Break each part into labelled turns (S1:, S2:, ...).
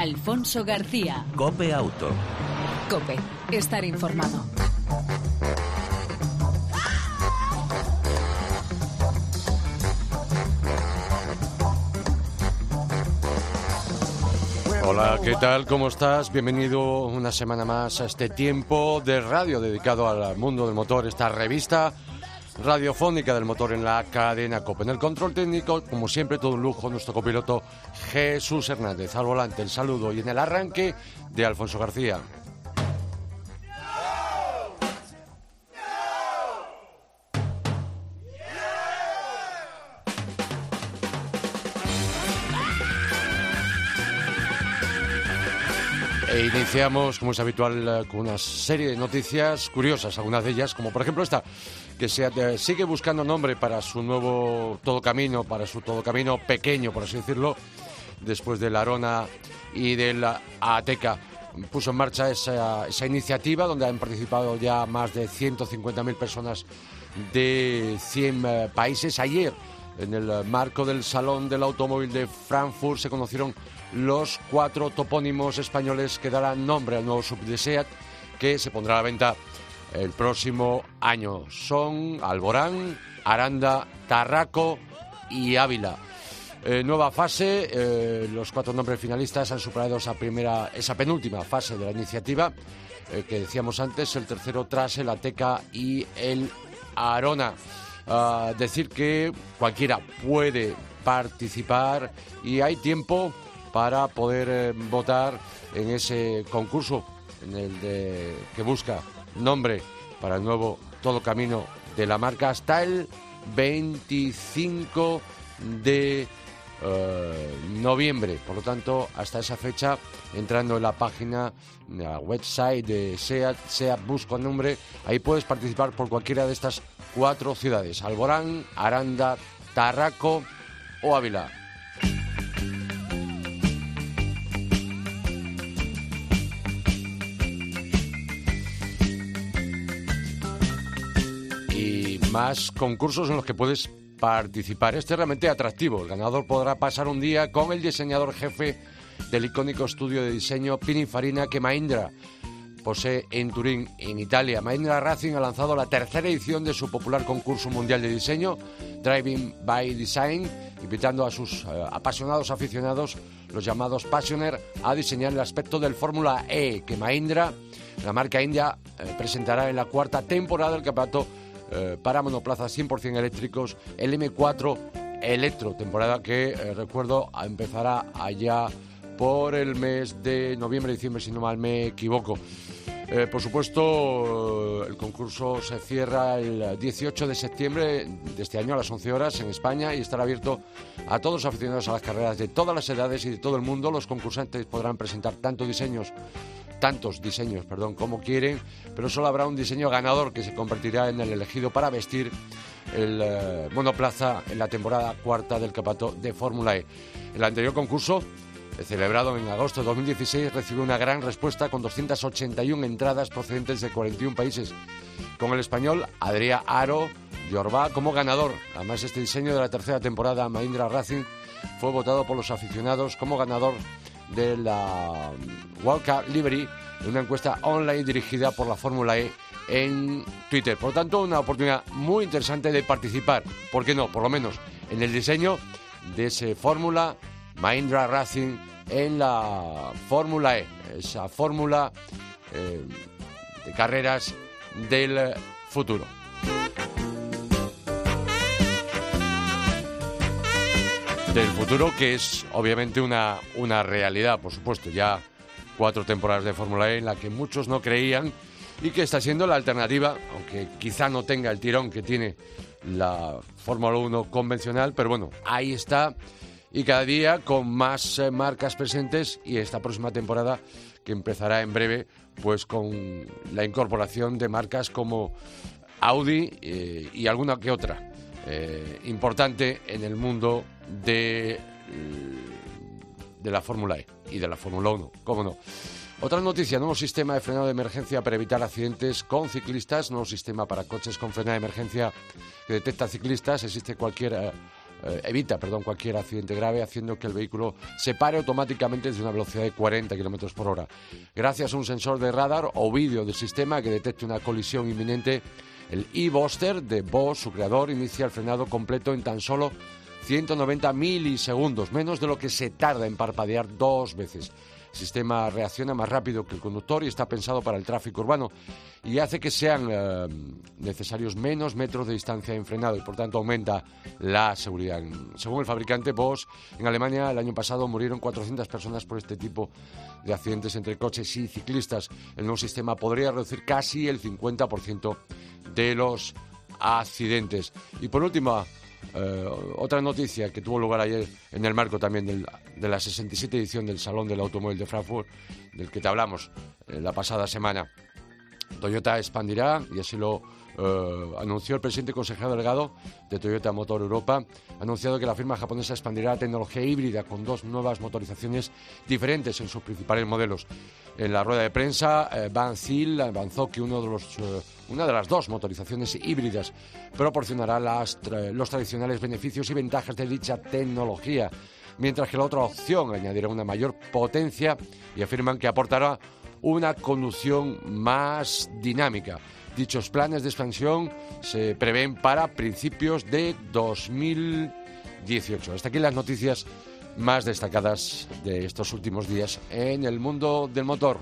S1: Alfonso García.
S2: Cope Auto.
S1: Cope, estar informado.
S3: Hola, ¿qué tal? ¿Cómo estás? Bienvenido una semana más a este tiempo de radio dedicado al mundo del motor, esta revista radiofónica del motor en la cadena COP. En el control técnico, como siempre, todo un lujo, nuestro copiloto Jesús Hernández. Al volante, el saludo y en el arranque de Alfonso García. Iniciamos, como es habitual, eh, con una serie de noticias curiosas, algunas de ellas, como por ejemplo esta, que se, eh, sigue buscando nombre para su nuevo todo camino, para su todo camino pequeño, por así decirlo, después de la Arona y de la Ateca. Puso en marcha esa, esa iniciativa donde han participado ya más de 150.000 personas de 100 eh, países. Ayer, en el marco del Salón del Automóvil de Frankfurt, se conocieron los cuatro topónimos españoles que darán nombre al nuevo sub de SEAT que se pondrá a la venta el próximo año. Son Alborán, Aranda, Tarraco y Ávila. Eh, nueva fase, eh, los cuatro nombres finalistas han superado esa primera, esa penúltima fase de la iniciativa eh, que decíamos antes, el tercero tras el Ateca y el Arona. Decir que cualquiera puede participar y hay tiempo para poder eh, votar en ese concurso en el de, que busca nombre para el nuevo Todo Camino de la marca hasta el 25 de eh, noviembre. Por lo tanto, hasta esa fecha, entrando en la página, en la website de SEAT, SEAT Busco Nombre, ahí puedes participar por cualquiera de estas cuatro ciudades, Alborán, Aranda, Tarraco o Ávila. Más concursos en los que puedes participar. Este es realmente atractivo. El ganador podrá pasar un día con el diseñador jefe del icónico estudio de diseño Pininfarina que Mahindra posee en Turín, en Italia. Mahindra Racing ha lanzado la tercera edición de su popular concurso mundial de diseño, Driving by Design, invitando a sus eh, apasionados aficionados, los llamados Passioner, a diseñar el aspecto del Fórmula E que Mahindra, la marca india, eh, presentará en la cuarta temporada del campeonato eh, para monoplazas 100% eléctricos, el M4 Electro, temporada que eh, recuerdo empezará allá por el mes de noviembre, diciembre, si no mal me equivoco. Eh, por supuesto, el concurso se cierra el 18 de septiembre de este año a las 11 horas en España y estará abierto a todos los aficionados a las carreras de todas las edades y de todo el mundo. Los concursantes podrán presentar tanto diseños tantos diseños, perdón, como quieren, pero solo habrá un diseño ganador que se convertirá en el elegido para vestir el eh, monoplaza en la temporada cuarta del campeonato de Fórmula E. El anterior concurso, celebrado en agosto de 2016, recibió una gran respuesta con 281 entradas procedentes de 41 países, con el español Adrià Aro Yorba como ganador. Además, este diseño de la tercera temporada Mahindra Racing fue votado por los aficionados como ganador de la World Cup Livery en una encuesta online dirigida por la Fórmula E en Twitter. Por lo tanto, una oportunidad muy interesante de participar, ¿por qué no? Por lo menos en el diseño de ese Fórmula Mahindra Racing en la Fórmula E, esa fórmula eh, de carreras del futuro. Del futuro, que es obviamente una, una realidad, por supuesto, ya cuatro temporadas de Fórmula E en la que muchos no creían y que está siendo la alternativa, aunque quizá no tenga el tirón que tiene la Fórmula 1 convencional, pero bueno, ahí está. Y cada día con más eh, marcas presentes y esta próxima temporada que empezará en breve pues con la incorporación de marcas como Audi eh, y alguna que otra eh, importante en el mundo de, de la Fórmula E y de la Fórmula 1, cómo no. Otra noticia, nuevo sistema de frenado de emergencia para evitar accidentes con ciclistas, nuevo sistema para coches con frenado de emergencia que detecta ciclistas, existe cualquier eh, eh, evita perdón, cualquier accidente grave haciendo que el vehículo se pare automáticamente desde una velocidad de 40 km por hora. Gracias a un sensor de radar o vídeo del sistema que detecte una colisión inminente, el e-Buster de Bosch, su creador, inicia el frenado completo en tan solo 190 milisegundos, menos de lo que se tarda en parpadear dos veces. El sistema reacciona más rápido que el conductor y está pensado para el tráfico urbano y hace que sean eh, necesarios menos metros de distancia en frenado y por tanto aumenta la seguridad. Según el fabricante Bosch, en Alemania el año pasado murieron 400 personas por este tipo de accidentes entre coches y ciclistas. El nuevo sistema podría reducir casi el 50% de los accidentes. Y por último, eh, otra noticia que tuvo lugar ayer en el marco también de la 67 edición del Salón del Automóvil de Frankfurt, del que te hablamos eh, la pasada semana. Toyota expandirá, y así lo eh, anunció el presidente consejero delegado de Toyota Motor Europa, ha anunciado que la firma japonesa expandirá la tecnología híbrida con dos nuevas motorizaciones diferentes en sus principales modelos. En la rueda de prensa, eh, Van Zyl avanzó que uno de los, eh, una de las dos motorizaciones híbridas proporcionará los tradicionales beneficios y ventajas de dicha tecnología, mientras que la otra opción añadirá una mayor potencia y afirman que aportará una conducción más dinámica. Dichos planes de expansión se prevén para principios de 2018. Hasta aquí las noticias más destacadas de estos últimos días en el mundo del motor.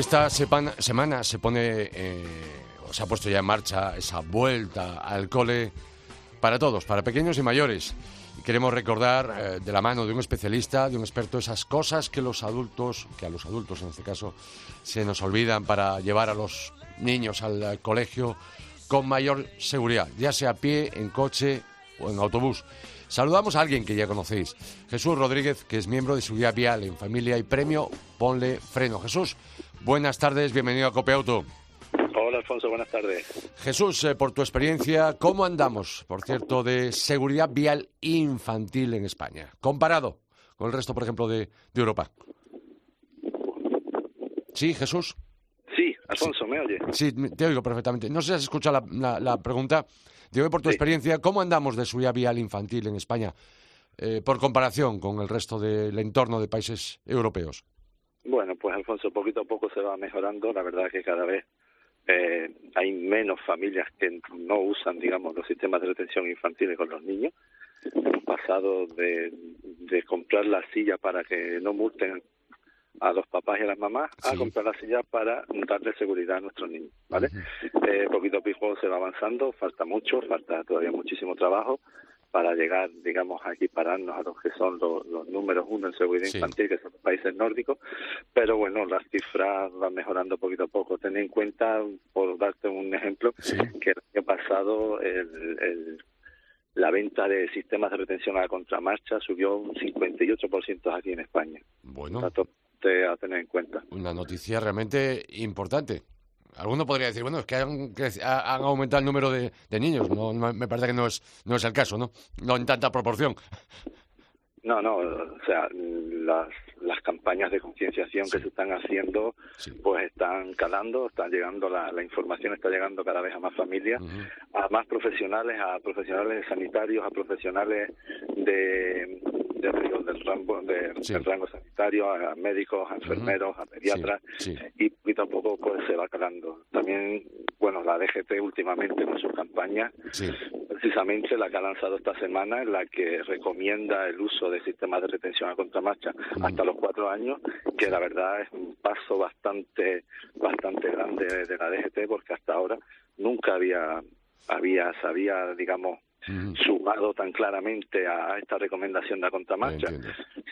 S3: Esta semana se pone, eh, se ha puesto ya en marcha esa vuelta al cole para todos, para pequeños y mayores. Y queremos recordar eh, de la mano de un especialista, de un experto, esas cosas que los adultos, que a los adultos en este caso, se nos olvidan para llevar a los niños al, colegio con mayor seguridad, ya sea a pie, en coche o en autobús. Saludamos a alguien que ya conocéis, Jesús Rodríguez, que es miembro de Seguridad Vial en Familia y Premio Ponle Freno. Jesús, Buenas tardes, bienvenido a Copeauto.
S2: Hola Alfonso, buenas tardes.
S3: Jesús, eh, por tu experiencia, ¿cómo andamos, por cierto, de seguridad vial infantil en España, comparado con el resto, por ejemplo, de, Europa? Sí, Jesús.
S2: Sí, Alfonso, ¿me oye?
S3: Sí, te oigo perfectamente. No sé si has escuchado la, pregunta. Digo, por tu experiencia, ¿cómo andamos de seguridad vial infantil en España, eh, por comparación con el resto del entorno de países europeos?
S2: Bueno, pues Alfonso, poquito a poco se va mejorando. La verdad es que cada vez eh, hay menos familias que no usan, digamos, los sistemas de retención infantil con los niños. Hemos pasado de, de comprar la silla para que no multen a los papás y a las mamás a comprar la silla para darle seguridad a nuestros niños, ¿vale? eh, poquito a poco se va avanzando, falta mucho, falta todavía muchísimo trabajo, para llegar, digamos, a equipararnos a los que son los, números uno en seguridad infantil, que son los países nórdicos, pero bueno, las cifras van mejorando poquito a poco. Ten en cuenta, por darte un ejemplo, que el año pasado el, la venta de sistemas de retención a la contramarcha subió un 58% aquí en España.
S3: Bueno.
S2: a tener en cuenta.
S3: Una noticia realmente importante. Alguno podría decir, bueno, es que han, aumentado el número de, niños. No, me parece que no es, no es el caso, ¿no? No en tanta proporción.
S2: No, no, o sea, las, las campañas de concienciación que se están haciendo, pues están calando, están llegando, la, la, información está llegando cada vez a más familias, a más profesionales, a profesionales sanitarios, a profesionales de, del, rango, del rango sanitario, a médicos, a enfermeros, a pediatras, y poquito a poco pues se va calando. También, bueno, la DGT últimamente con sus campañas, precisamente la que ha lanzado esta semana, en la que recomienda el uso de sistemas de retención a contramarcha hasta los cuatro años, que la verdad es un paso bastante, bastante grande de la DGT, porque hasta ahora nunca había había, sabía, digamos, sumado tan claramente a esta recomendación de la contramarcha.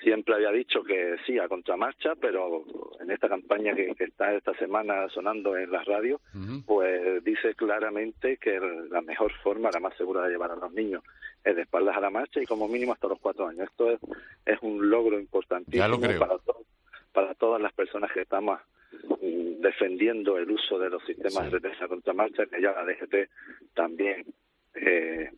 S2: Siempre había dicho que sí a contramarcha, pero en esta campaña que, está esta semana sonando en las radios, pues dice claramente que la mejor forma, la más segura de llevar a los niños es de espaldas a la marcha y como mínimo hasta los cuatro años. Esto es, es un logro importantísimo para todos para todas las personas que estamos defendiendo el uso de los sistemas de defensa contra marcha, que ya la DGT también eh,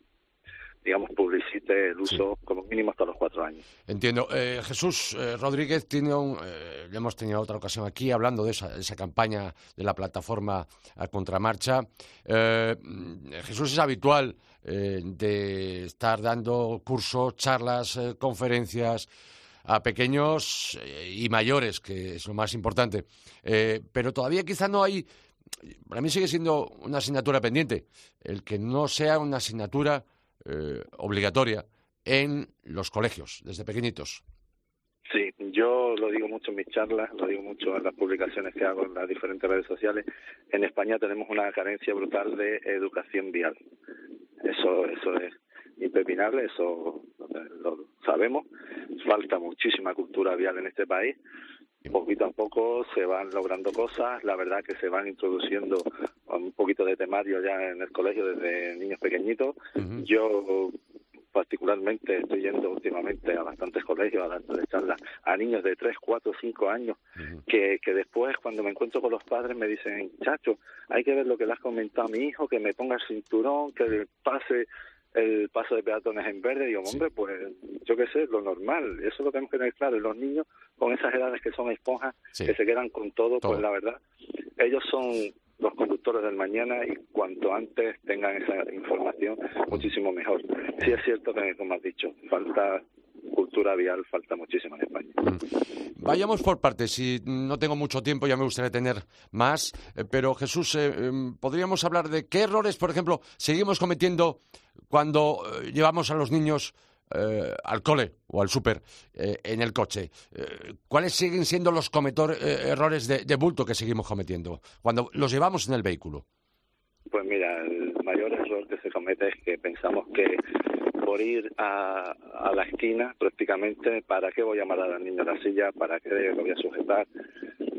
S2: digamos, publicite el uso como mínimo hasta los cuatro años.
S3: Entiendo. Eh, Jesús eh, Rodríguez tiene un, eh, hemos tenido otra ocasión aquí hablando de esa, esa campaña de la plataforma a contramarcha. Jesús es habitual de estar dando cursos, charlas, conferencias a pequeños y mayores, que es lo más importante. pero todavía quizá no hay para mí sigue siendo una asignatura pendiente, el que no sea una asignatura eh, obligatoria en los colegios, desde pequeñitos.
S2: Sí, yo lo digo mucho en mis charlas, lo digo mucho en las publicaciones que hago en las diferentes redes sociales. En España tenemos una carencia brutal de educación vial. Eso, eso es impepinable, eso lo sabemos. Falta muchísima cultura vial en este país poquito a poco se van logrando cosas, la verdad que se van introduciendo un poquito de temario ya en el colegio desde niños pequeñitos. Yo particularmente estoy yendo últimamente a bastantes colegios a dar charlas a niños de 3, 4, 5 años que, que después cuando me encuentro con los padres me dicen, chacho, hay que ver lo que le has comentado a mi hijo, que me ponga el cinturón, que pase el paso de peatones en verde, digo, hombre, pues yo qué sé, lo normal, eso lo tenemos que tener claro. Y los niños con esas edades que son esponjas, que se quedan con todo, pues la verdad, ellos son los conductores del mañana y cuanto antes tengan esa información, muchísimo mejor. Sí es cierto que, como has dicho, falta cultura vial falta muchísimo en España. Mm.
S3: Vayamos por partes. Si no tengo mucho tiempo, ya me gustaría tener más. Eh, pero Jesús, eh, em, podríamos hablar de qué errores, por ejemplo, seguimos cometiendo cuando eh, llevamos a los niños al cole o al súper en el coche. ¿Cuáles siguen siendo los cometor, errores de, de bulto que seguimos cometiendo cuando los llevamos en el vehículo?
S2: Pues mira, el mayor error que se comete es que pensamos que por ir a, a la esquina prácticamente, ¿para qué voy a amarrar al niño a la silla? ¿Para qué lo voy a sujetar?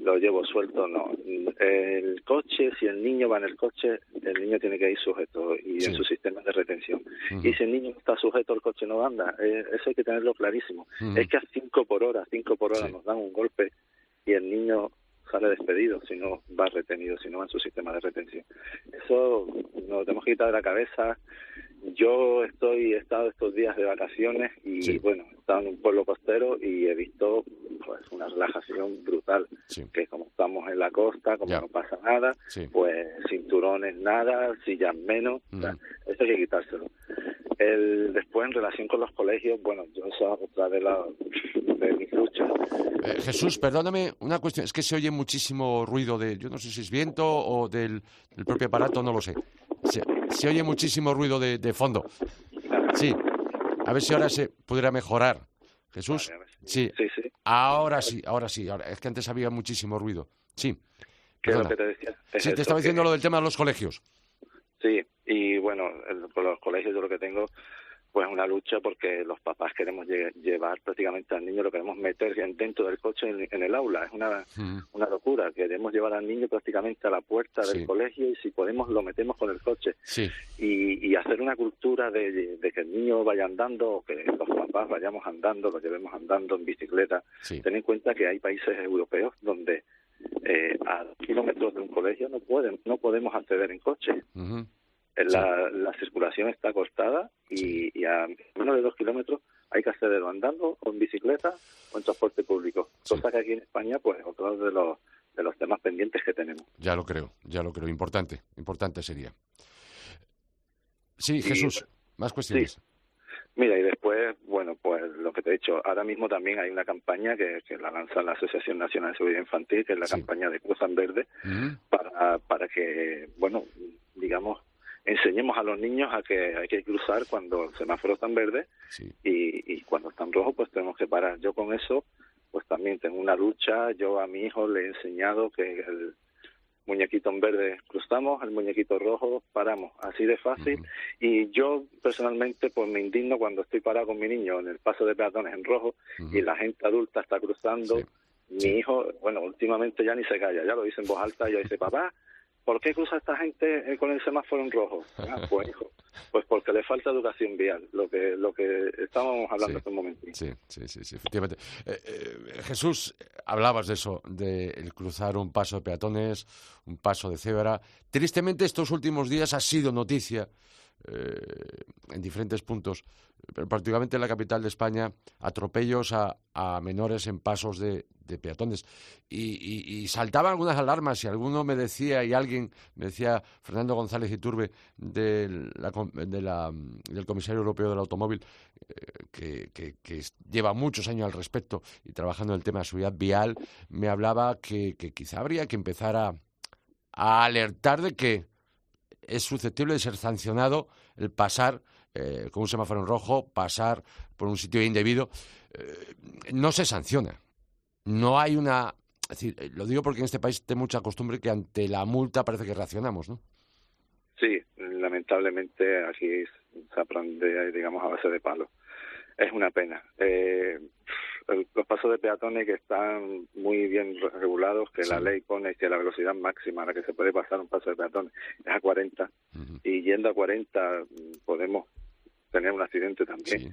S2: ¿Lo llevo suelto? No. El coche, si el niño va en el coche, el niño tiene que ir sujeto y en su sistema de retención. Y si el niño está sujeto, el coche no anda. Eh, eso hay que tenerlo clarísimo. Es que a 5 por hora, 5 por hora nos dan un golpe y el niño sale despedido si no va retenido, si no va en su sistema de retención. Eso nos lo tenemos que quitar de la cabeza. Yo estoy he estado estos días de vacaciones y bueno he estado en un pueblo costero y he visto pues una relajación brutal que como estamos en la costa como no pasa nada pues cinturones nada sillas menos eso hay que quitárselo. El después en relación con los colegios bueno yo eso otra de la de mis luchas.
S3: Eh, Jesús perdóname una cuestión es que se oye muchísimo ruido de yo no sé si es viento o del, del propio aparato no lo sé se, oye muchísimo ruido de, fondo. Sí. A ver si ahora se pudiera mejorar. Jesús. Sí. sí. Ahora sí, ahora sí. es que antes había muchísimo ruido. Sí.
S2: ¿Qué te decía?
S3: sí, te estaba diciendo lo del tema de los colegios.
S2: Sí, y bueno, con los colegios yo lo que tengo pues una lucha porque los papás queremos llevar prácticamente al niño, lo queremos meter dentro del coche en, el aula. Es una, una locura. Queremos llevar al niño prácticamente a la puerta del colegio y si podemos lo metemos con el coche. Y, y, hacer una cultura de, que el niño vaya andando o que los papás vayamos andando, lo llevemos andando en bicicleta. Ten en cuenta que hay países europeos donde eh, a kilómetros de un colegio no pueden no podemos acceder en coche. La, la, circulación está cortada y, a menos de dos kilómetros hay que accederlo andando o en bicicleta o en transporte público. Cosa que aquí en España, pues, otro de los, de los temas pendientes que tenemos.
S3: Ya lo creo, ya lo creo. Importante, importante sería. Sí, Jesús, más cuestiones.
S2: Mira, y después, bueno, pues lo que te he dicho, ahora mismo también hay una campaña que, que la lanza la Asociación Nacional de Seguridad Infantil, que es la campaña de Cruz en Verde, para, para que, bueno, digamos, enseñemos a los niños a que hay que cruzar cuando el semáforo está en verde y, y cuando está en rojo pues tenemos que parar. Yo con eso pues también tengo una lucha, yo a mi hijo le he enseñado que el muñequito en verde cruzamos, el muñequito rojo paramos, así de fácil. Y yo personalmente pues me indigno cuando estoy parado con mi niño en el paso de peatones en rojo y la gente adulta está cruzando. Mi hijo, bueno, últimamente ya ni se calla, ya lo dice en voz alta, ya dice, papá, ¿por qué cruza esta gente eh, con el semáforo en rojo? Ah, pues, hijo, pues porque le falta educación vial, lo que lo que estábamos hablando hace un momento.
S3: Sí, sí, sí, efectivamente. Eh, eh, Jesús, hablabas de eso, de cruzar un paso de peatones, un paso de cebra. Tristemente estos últimos días ha sido noticia en diferentes puntos, pero particularmente en la capital de España, atropellos a, a menores en pasos de, de peatones. Y, saltaban algunas alarmas y alguno me decía, y alguien me decía, Fernando González Iturbe, de del Comisario Europeo del Automóvil, eh, que, lleva muchos años al respecto y trabajando en el tema de seguridad vial, me hablaba que, quizá habría que empezar a, alertar de que es susceptible de ser sancionado el pasar eh, con un semáforo en rojo, pasar por un sitio indebido. Eh, no se sanciona no hay una... Eh, lo digo porque en este país tengo mucha costumbre que ante la multa parece que reaccionamos, ¿no?
S2: Sí, lamentablemente aquí se aprende, digamos, a base de palo. Es una pena. Eh, los pasos de peatones que están muy bien regulados, que la ley pone que la velocidad máxima a la que se puede pasar un paso de peatones es a 40, y yendo a 40 podemos tener un accidente también.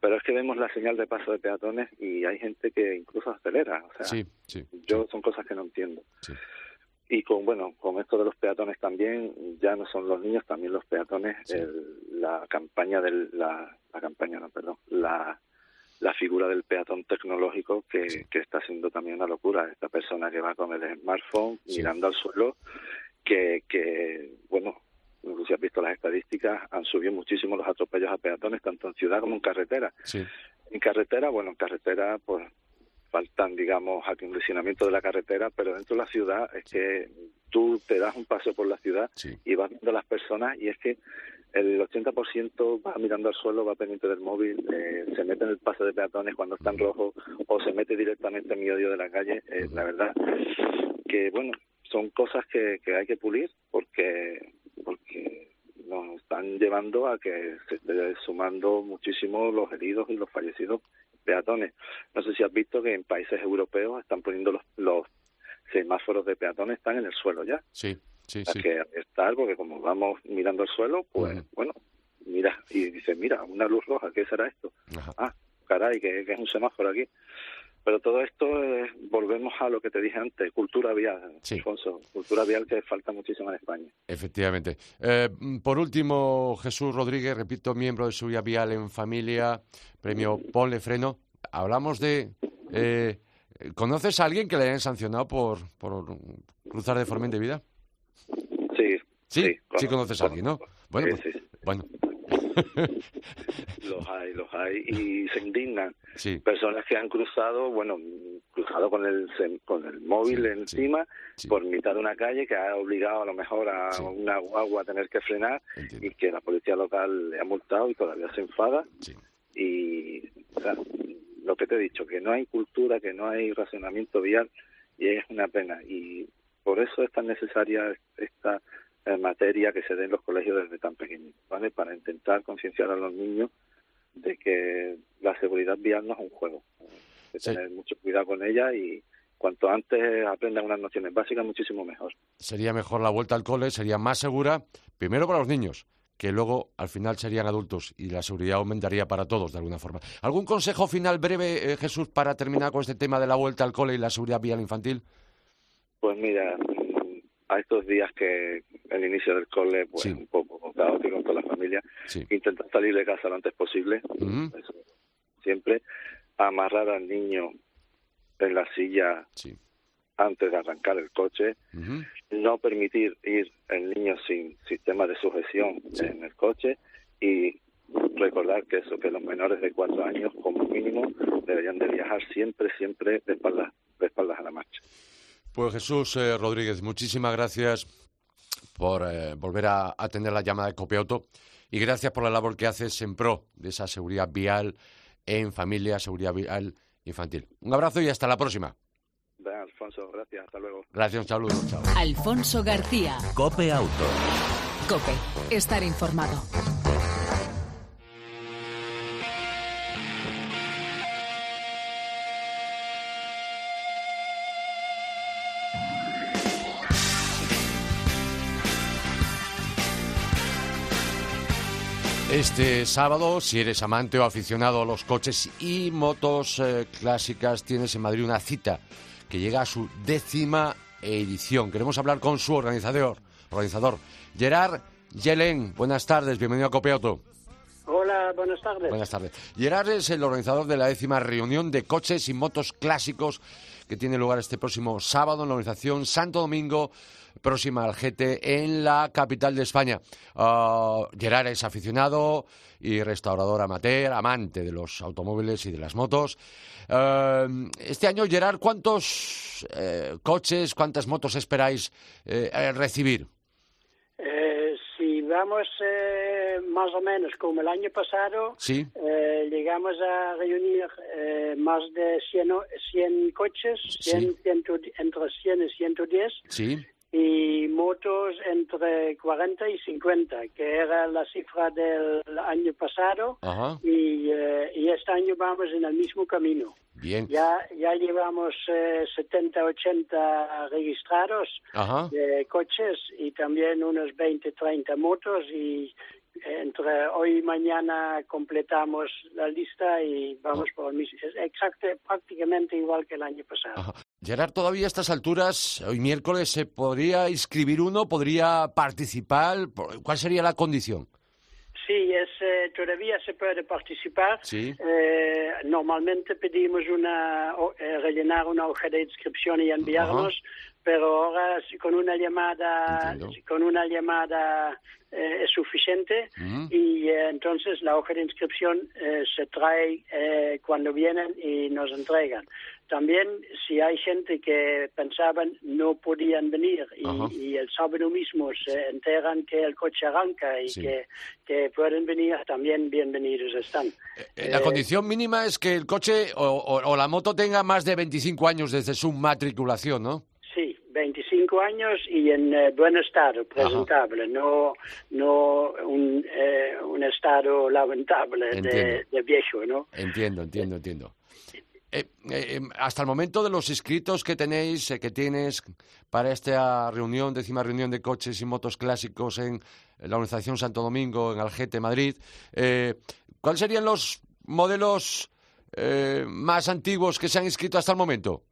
S2: Pero es que vemos la señal de paso de peatones y hay gente que incluso acelera. O sea, yo son cosas que no entiendo. Y con bueno, con esto de los peatones también, ya no son los niños, también los peatones. la campaña del la, la campaña, no, perdón, la la figura del peatón tecnológico que, que está siendo también una locura. Esta persona que va con el smartphone mirando al suelo, que, que bueno, si has visto las estadísticas, han subido muchísimo los atropellos a peatones, tanto en ciudad como en carretera. En carretera, bueno, en carretera, pues faltan, digamos, acondicionamiento de la carretera, pero dentro de la ciudad es que tú te das un paso por la ciudad y vas viendo a las personas y es que el 80% va mirando al suelo, va pendiente del móvil, eh, se mete en el paso de peatones cuando están rojos o se mete directamente en medio de la calle. Eh, la verdad que, bueno, son cosas que, que hay que pulir porque porque nos están llevando a que se esté sumando muchísimo los heridos y los fallecidos peatones. No sé si has visto que en países europeos están poniendo los, los semáforos de peatones están en el suelo ya.
S3: Sí, sí,
S2: sí. que estar, porque como vamos mirando el suelo, pues bueno, mira, y dice, mira, una luz roja, ¿qué será esto? Ah, caray, que, que es un semáforo aquí. Pero todo esto, volvemos a lo que te dije antes, cultura vial, Alfonso, cultura vial que falta muchísimo en España.
S3: Efectivamente. Eh, por último, Jesús Rodríguez, repito, miembro de Seguridad Vial en Familia, premio Ponle Freno. Hablamos de... Eh, ¿Conoces a alguien que le hayan sancionado por, por cruzar de forma indebida?
S2: Sí.
S3: Sí, sí, conoces a alguien, ¿no? Bueno, pues, bueno,
S2: los hay, los hay y se indignan. Personas que han cruzado, bueno, cruzado con el con el móvil encima por mitad de una calle que ha obligado a lo mejor a una guagua a tener que frenar y que la policía local le ha multado y todavía se enfada. Y lo que te he dicho, que no hay cultura, que no hay racionamiento vial y es una pena. Y por eso es tan necesaria esta materia que se dé en los colegios desde tan pequeños, ¿vale? Para intentar concienciar a los niños de que la seguridad vial no es un juego. Hay que tener mucho cuidado con ella y cuanto antes aprendan unas nociones básicas, muchísimo mejor.
S3: Sería mejor la vuelta al cole, sería más segura, primero para los niños, que luego al final serían adultos y la seguridad aumentaría para todos de alguna forma. ¿Algún consejo final breve, eh, Jesús, para terminar con este tema de la vuelta al cole y la seguridad vial infantil?
S2: Pues mira, a estos días que el inicio del cole pues un poco caótico con la familia intentar salir de casa lo antes posible siempre amarrar al niño en la silla antes de arrancar el coche no permitir ir el niño sin sistema de sujeción en el coche y recordar que eso que los menores de cuatro años como mínimo deberían de viajar siempre siempre de espaldas de espaldas a la marcha
S3: pues Jesús eh, Rodríguez, muchísimas gracias por eh, volver a atender la llamada de Copiauto y gracias por la labor que haces en pro de esa seguridad vial en familia, seguridad vial infantil. Un abrazo y hasta la próxima.
S2: Alfonso, gracias, hasta luego.
S3: Gracias, un saludo, chao.
S1: Alfonso García.
S4: Cope Auto.
S1: Cope, estar informado.
S3: Este sábado, si eres amante o aficionado a los coches y motos eh, clásicas, tienes en Madrid una cita que llega a su décima edición. Queremos hablar con su organizador, organizador Gerard Yelen. Buenas tardes, bienvenido a Copiauto.
S4: Hola, buenas tardes.
S3: Buenas tardes. Gerard es el organizador de la décima reunión de coches y motos clásicos que tiene lugar este próximo sábado en la organización Santo Domingo próxima al GT en la capital de España. Uh, Gerard es aficionado y restaurador amateur, amante de los automóviles y de las motos. Uh, este año, Gerard, ¿cuántos eh, coches, cuántas motos esperáis eh, recibir?
S4: Eh, si vamos más o menos como el año pasado,
S3: ¿Sí?
S4: llegamos a reunir más de 100, 100 coches, 100,
S3: Sí.
S4: 100, entre 100 y 110.
S3: Sí.
S4: Y motos entre 40 y 50, que era la cifra del año pasado, y, eh, y este año vamos en el mismo camino.
S3: Bien.
S4: Ya, ya llevamos eh, 70, 80 registrados de coches y también unos 20, 30 motos y entre hoy y mañana completamos la lista y vamos por el mismo. Es exacto, prácticamente igual que el año pasado.
S3: Ajá. Gerard, todavía a estas alturas, hoy miércoles, ¿se podría inscribir uno? ¿Podría participar? ¿Cuál sería la condición?
S4: Sí, es, eh, todavía se puede participar.
S3: Sí.
S4: Eh, normalmente pedimos una, eh, rellenar una hoja de inscripción y enviarnos, pero ahora sí, con una llamada, con una llamada eh, es suficiente
S3: Ujú.
S4: y eh, entonces la hoja de inscripción eh, se trae eh, cuando vienen y nos entregan. También si hay gente que pensaban no podían venir y, y el sábado mismo se enteran que el coche arranca y
S3: Sí.
S4: que, que pueden venir, también bienvenidos están.
S3: La condición mínima es que el coche o, o- o la moto tenga más de 25 años desde su matriculación, ¿no?
S4: Sí, 25 años y en eh, buen estado, presentable, no no un, eh, un estado lamentable de, viejo, ¿no?
S3: Entiendo, entiendo, entiendo. Eh, eh, hasta el momento de los inscritos que tenéis, que tienes para esta reunión, décima reunión de coches y motos clásicos en la organización Santo Domingo, en Algete, Madrid, ¿cuáles serían los modelos más antiguos que se han inscrito hasta el momento?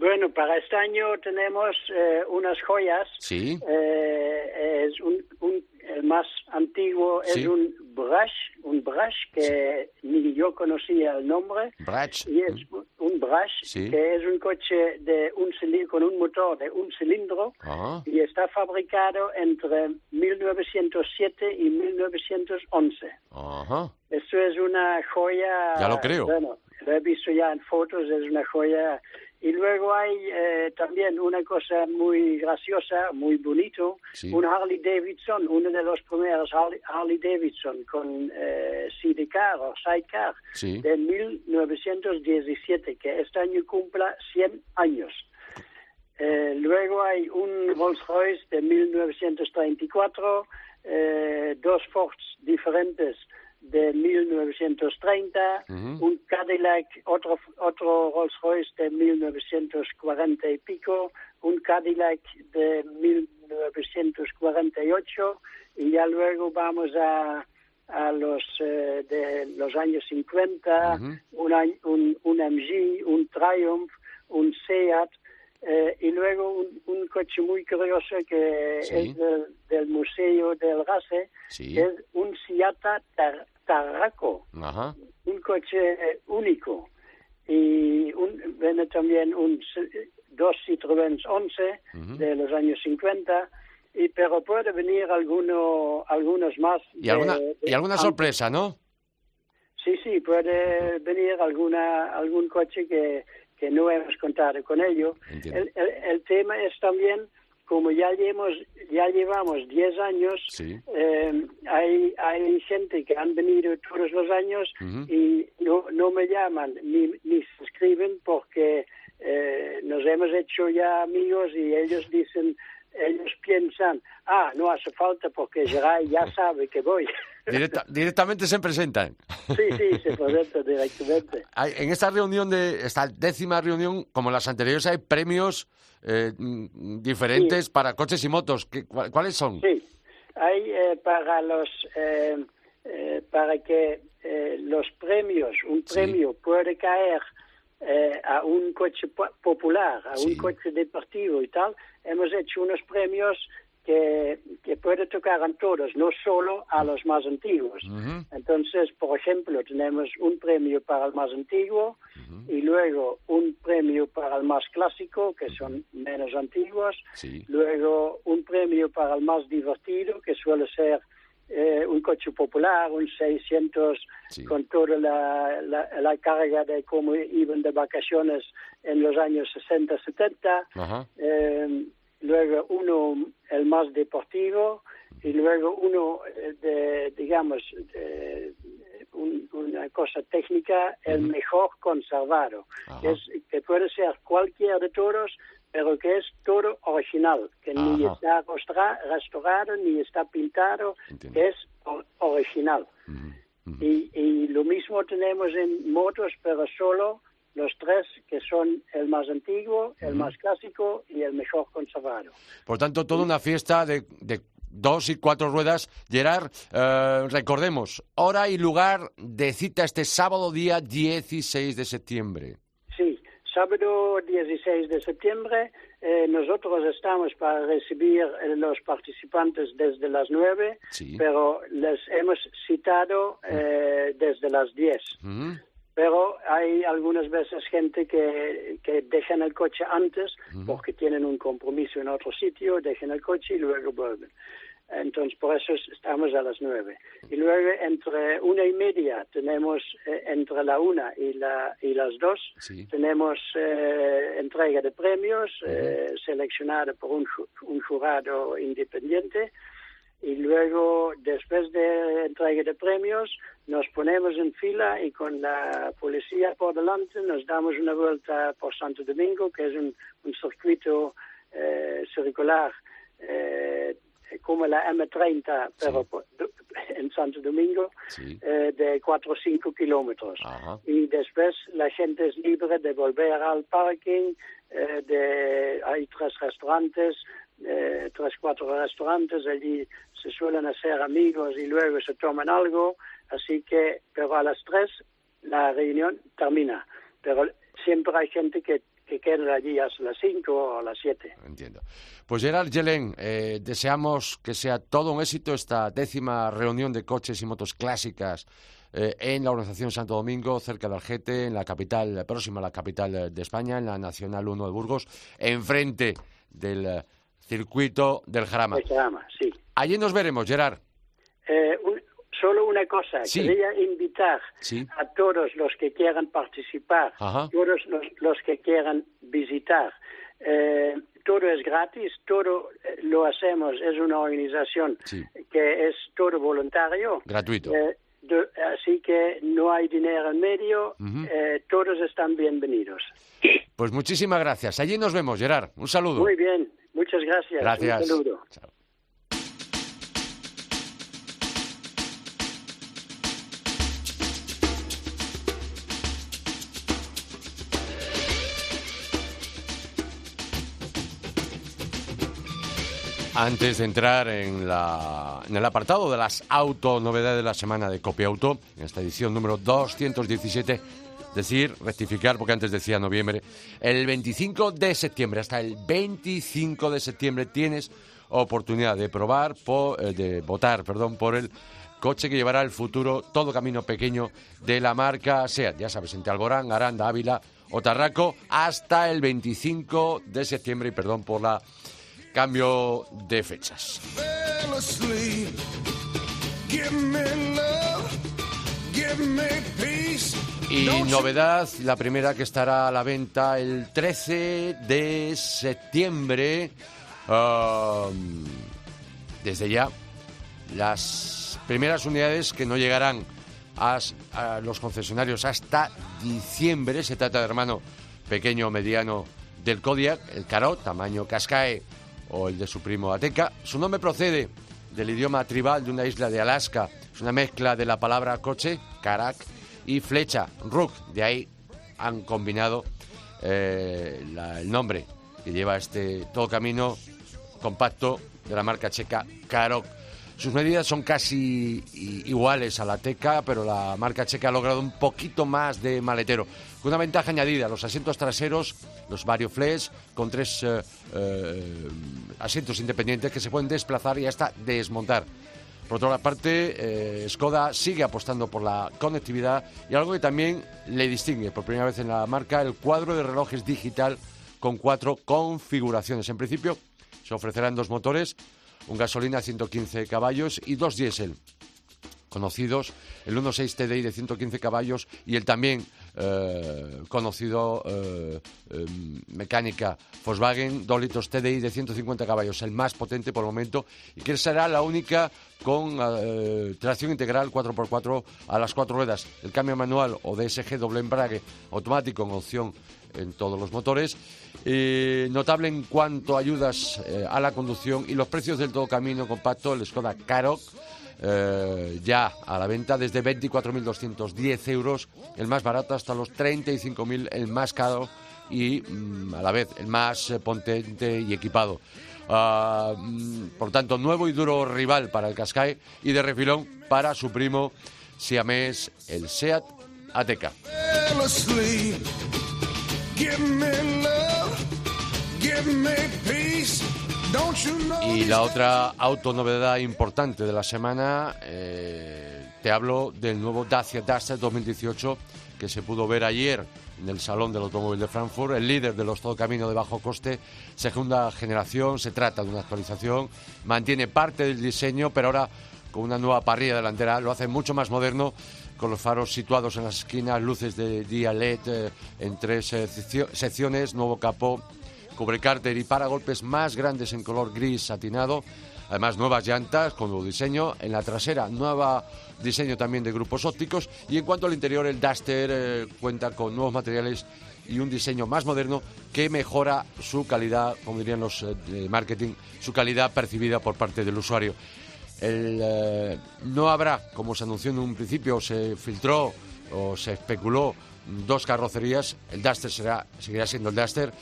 S4: Bueno, para este año tenemos eh, unas joyas.
S3: Sí.
S4: Eh, es un, un- el más antiguo
S3: Sí.
S4: es un brush, un brush que ni yo conocía el nombre.
S3: Brach.
S4: Y es un brush
S3: Sí.
S4: que es un coche de un cilindro, con un motor de un cilindro
S3: Ajá.
S4: y está fabricado entre 1907 y 1911.
S3: Ajá.
S4: Esto es una joya.
S3: Ya lo creo.
S4: Bueno, lo he visto ya en fotos, es una joya. Y luego hay eh, también una cosa muy graciosa, muy bonito,
S3: Sí.
S4: un Harley Davidson, uno de los primeros Harley, Harley Davidson con eh, sidecar o sidecar
S3: Sí.
S4: de 1917, que este año cumpla 100 años. Eh, luego hay un Rolls Royce de 1934, eh, dos Fords diferentes de 1930,
S3: Ujú.
S4: un Cadillac, otro, otro Rolls Royce de 1940 y pico, un Cadillac de 1948 y ya luego vamos a, a los eh, de los años 50,
S3: Ujú.
S4: un, añ- un, un MG, un Triumph, un Seat, eh, y luego un, un coche muy curioso que
S3: Sí.
S4: es del, del Museo del
S3: Sí.
S4: que es un Seata Tar- Tarraco,
S3: Ajá.
S4: un coche eh, único. Y un, viene también un, dos Citroën 11
S3: Ujú.
S4: de los años 50, y, pero puede venir alguno, algunos más.
S3: Y alguna,
S4: de-
S3: y alguna sorpresa, ¿no?
S4: Sí, sí, puede venir alguna, algún coche que, que no hemos contado con ello. El, el, el tema es también, como ya llevamos, ya llevamos 10 años,
S3: Sí.
S4: eh, hay, hay gente que han venido todos los años y no, no me llaman ni, ni se escriben porque eh, nos hemos hecho ya amigos y ellos dicen, ellos piensan, ah, no hace falta porque Geray ya sabe que voy.
S3: Directa- directamente se presentan.
S4: Sí, sí, se presenta directamente.
S3: Hay- en esta reunión de esta décima reunión, como las anteriores, hay premios eh, mm, diferentes para coches y motos. ¿Qué- cua- ¿Cuáles son?
S4: Sí, hay eh, para los eh, para que eh, los premios, un premio puede caer eh, a un coche popular, a un coche deportivo y tal, hemos hecho unos premios que, que puede tocar a todos, no solo a los más antiguos. Entonces, por ejemplo, tenemos un premio para el más antiguo y luego un premio para el más clásico, que son menos antiguos, luego un premio para el más divertido, que suele ser eh, un coche popular, un 600 con toda la, la, carga de cómo iban de vacaciones en los años 60, 70. Eh, luego uno el más deportivo y luego uno eh, de, digamos, una cosa técnica, el mejor conservado, que, es, que puede ser cualquier de todos, pero que es todo original, que ni está restaurado, ni está pintado, que es original. y, y, lo mismo tenemos en motos, pero solo los tres que son el más antiguo, el más clásico y el mejor conservado.
S3: Por tanto, toda una fiesta de, de dos y cuatro ruedas. Gerard, eh, recordemos, hora y lugar de cita este sábado día 16 de septiembre
S4: sábado 16 de septiembre eh, nosotros estamos para recibir a los participantes desde las 9, pero les hemos citado eh, desde las 10. Pero hay algunas veces gente que, que dejan el coche antes porque tienen un compromiso en otro sitio, dejan el coche y luego vuelven. Entonces, por eso estamos a las nueve. Y luego, entre una y media, tenemos, eh, entre la una y, la, y las dos, tenemos eh, entrega de premios, eh, seleccionada por un, un jurado independiente. Y luego, después de entrega de premios, nos ponemos en fila y con la policía por delante nos damos una vuelta por Santo Domingo, que es un, un circuito circular como la M30, pero en Santo Domingo, eh, de 4 o 5 kilómetros. Y después la gente es libre de volver al parking, eh, de, hay tres restaurantes, eh, tres, cuatro restaurantes, allí se suelen hacer amigos y luego se toman algo, así que, pero a las tres la reunión termina. Pero siempre hay gente que que queden allí a las 5 o a las 7.
S3: Entiendo. Pues Gerard Yelen, eh, deseamos que sea todo un éxito esta décima reunión de coches y motos clásicas eh, en la Organización Santo Domingo, cerca de Algete, en la capital, próxima a la capital de España, en la Nacional 1 de Burgos, enfrente del circuito del Jarama.
S4: Jarama, sí.
S3: Allí nos veremos, Gerard.
S4: Solo una cosa, quería invitar a todos los que quieran participar, todos los, que quieran visitar. Eh, todo es gratis, todo eh, lo hacemos, es una organización que es todo voluntario.
S3: Gratuito.
S4: Eh, así que no hay dinero en medio, todos están bienvenidos.
S3: Pues muchísimas gracias. Allí nos vemos, Gerard. Un saludo.
S4: Muy bien, muchas gracias.
S3: Gracias.
S4: Un saludo.
S3: Antes de entrar en, el apartado de las autonovedades de la semana de Copia Auto, en esta edición número 217, decir, rectificar, porque antes decía noviembre, el 25 de septiembre, hasta el 25 de septiembre tienes oportunidad de probar, eh, de votar, perdón, por el coche que llevará el futuro todo camino pequeño de la marca SEAT. Ya sabes, entre Alborán, Aranda, Ávila o Tarraco, hasta el 25 de septiembre, y perdón por la cambio de fechas. Y novedad, la primera que estará a la venta el 13 de septiembre. Um, desde ya, las primeras unidades que no llegarán a, los concesionarios hasta diciembre. Se trata de hermano pequeño o mediano del Kodiak, el Carot, tamaño Cascae o el de su primo Ateca. Su nombre procede del idioma tribal de una isla de Alaska. Es una mezcla de la palabra coche, karak, y flecha, ruk. De ahí han combinado eh, el nombre que lleva este todo camino compacto de la marca checa Karok. Sus medidas son casi iguales a la Teca, pero la marca checa ha logrado un poquito más de maletero. Con una ventaja añadida, los asientos traseros, los Varioflex, con tres eh, eh, asientos independientes que se pueden desplazar y hasta desmontar. Por otra parte, eh, Skoda sigue apostando por la conectividad y algo que también le distingue por primera vez en la marca, el cuadro de relojes digital con cuatro configuraciones. En principio, se ofrecerán dos motores, un gasolina 115 caballos y dos diésel conocidos, el 1.6 TDI de 115 caballos y el también eh, conocido eh, em, mecánica Volkswagen 2 litros TDI de 150 caballos, el más potente por el momento y que será la única con eh, tracción integral 4x4 a las cuatro ruedas, el cambio manual o DSG doble embrague automático en opción en todos los motores. notable en cuanto a ayudas a la conducción y los precios del todo camino compacto, el Skoda Karoq eh, ya a la venta desde 24.210 euros, el más barato, hasta los 35.000, el más caro y mm, a la vez el más eh, potente y equipado. Ah, mm, por tanto, nuevo y duro rival para el Qashqai y de refilón para su primo siamés, el SEAT Ateca. Y la otra autonovedad importante de la semana, eh, te hablo del nuevo Dacia Duster 2018 que se pudo ver ayer en el Salón del Automóvil de Frankfurt, el líder de los todo camino de bajo coste, segunda generación, se trata de una actualización, mantiene parte del diseño, pero ahora con una nueva parrilla delantera, lo hace mucho más moderno, con los faros situados en las esquinas, luces de día LED eh, en tres eh, secciones, nuevo capó cárter y paragolpes más grandes en color gris satinado. Además, nuevas llantas con nuevo diseño. En la trasera, nuevo diseño también de grupos ópticos. Y en cuanto al interior, el Duster eh, cuenta con nuevos materiales y un diseño más moderno que mejora su calidad, como dirían los eh, de marketing, su calidad percibida por parte del usuario. Eh, no habrá, como se anunció en un principio, se filtró o se especuló, dos carrocerías. El Duster será, seguirá siendo el Duster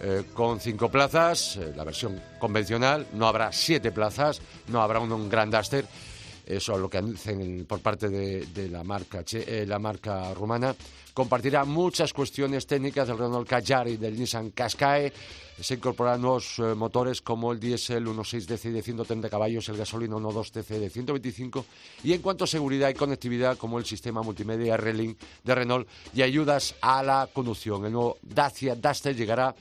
S3: eh, con cinco plazas, eh, la versión convencional, no habrá siete plazas, no habrá un, Grand Duster, eso es lo que dicen por parte de, la, marca, eh, la marca rumana. Compartirá muchas cuestiones técnicas del Renault Kadjar y del Nissan Qashqai. Se incorporarán nuevos motores como el diésel 1.6 DC de 130 caballos, el gasolina 1.2 DC de 125 y en cuanto a seguridad y conectividad como el sistema multimedia R-Link de Renault y ayudas a la conducción. El nuevo Dacia Duster llegará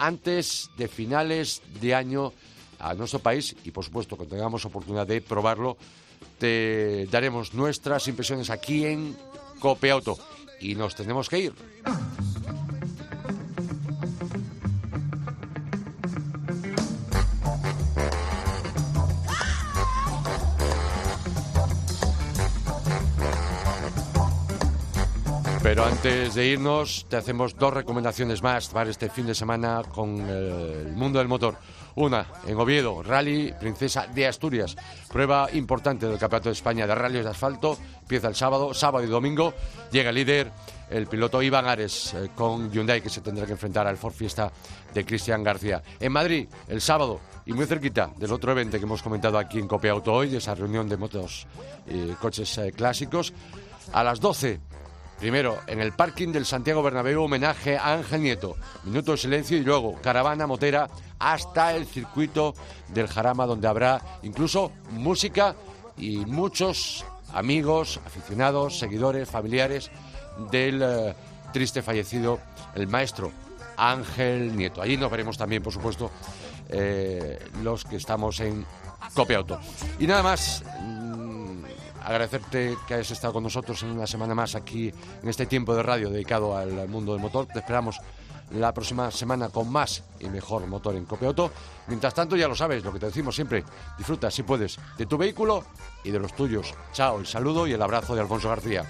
S3: antes de finales de año a nuestro país y por supuesto cuando tengamos oportunidad de probarlo te daremos nuestras impresiones aquí en Cope Auto y nos tenemos que ir. Pero antes de irnos, te hacemos dos recomendaciones más para este fin de semana con el mundo del motor. Una, en Oviedo, Rally Princesa de Asturias. Prueba importante del Campeonato de España de Rally de Asfalto. Empieza el sábado, sábado y domingo. Llega el líder, el piloto Iván Ares, eh, con Hyundai, que se tendrá que enfrentar al Ford Fiesta de Cristian García. En Madrid, el sábado, y muy cerquita del otro evento que hemos comentado aquí en Copia Auto hoy, esa reunión de motos y coches eh, clásicos. A las 12 Primero, en el parking del Santiago Bernabéu, homenaje a Ángel Nieto. Minuto de silencio y luego caravana motera hasta el circuito del Jarama, donde habrá incluso música y muchos amigos, aficionados, seguidores, familiares del eh, triste fallecido, el maestro Ángel Nieto. Allí nos veremos también, por supuesto, eh, los que estamos en Copia Auto. Y nada más agradecerte que hayas estado con nosotros en una semana más aquí en este tiempo de radio dedicado al mundo del motor. Te esperamos la próxima semana con más y mejor motor en Copiauto. Mientras tanto, ya lo sabes, lo que te decimos siempre, disfruta si puedes de tu vehículo y de los tuyos. Chao, el saludo y el abrazo de Alfonso García.